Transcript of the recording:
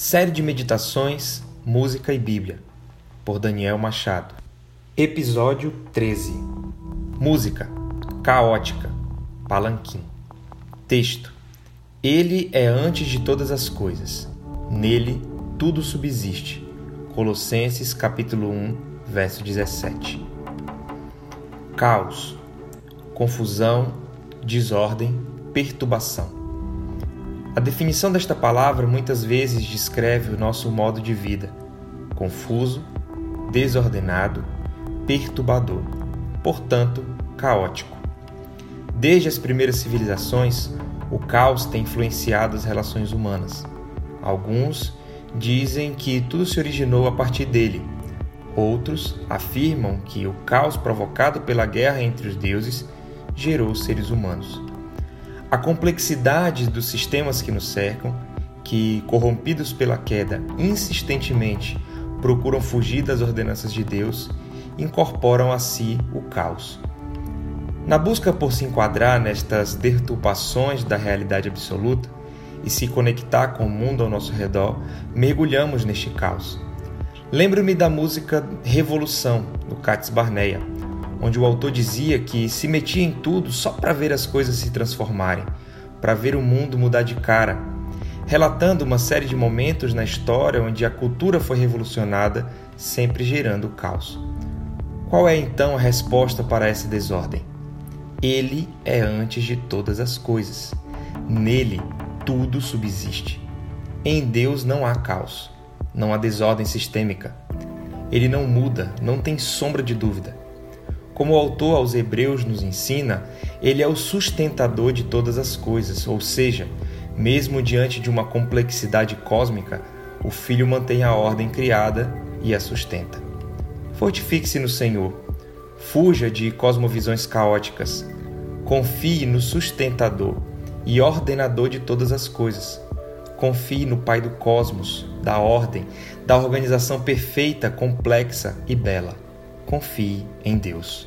Série de Meditações, Música e Bíblia, por Daniel Machado. Episódio 13 Música Caótica Palanquim Texto Ele é antes de todas as coisas, nele tudo subsiste. Colossenses capítulo 1, verso 17. Caos, confusão, desordem, perturbação. A definição desta palavra muitas vezes descreve o nosso modo de vida: confuso, desordenado, perturbador, portanto, caótico. Desde as primeiras civilizações, o caos tem influenciado as relações humanas. Alguns dizem que tudo se originou a partir dele. Outros afirmam que o caos provocado pela guerra entre os deuses gerou os seres humanos a complexidade dos sistemas que nos cercam, que, corrompidos pela queda, insistentemente procuram fugir das ordenanças de Deus, incorporam a si o caos. Na busca por se enquadrar nestas deturpações da realidade absoluta e se conectar com o mundo ao nosso redor, mergulhamos neste caos. Lembro-me da música Revolução, do Katz Barneia, onde o autor dizia que se metia em tudo só para ver as coisas se transformarem, para ver o mundo mudar de cara, relatando uma série de momentos na história onde a cultura foi revolucionada, sempre gerando caos. Qual é então a resposta para essa desordem? Ele é antes de todas as coisas. Nele tudo subsiste. Em Deus não há caos, não há desordem sistêmica. Ele não muda, não tem sombra de dúvida. Como o autor aos Hebreus nos ensina, ele é o sustentador de todas as coisas, ou seja, mesmo diante de uma complexidade cósmica, o Filho mantém a ordem criada e a sustenta. Fortifique-se no Senhor. Fuja de cosmovisões caóticas. Confie no sustentador e ordenador de todas as coisas. Confie no Pai do cosmos, da ordem, da organização perfeita, complexa e bela confie em Deus.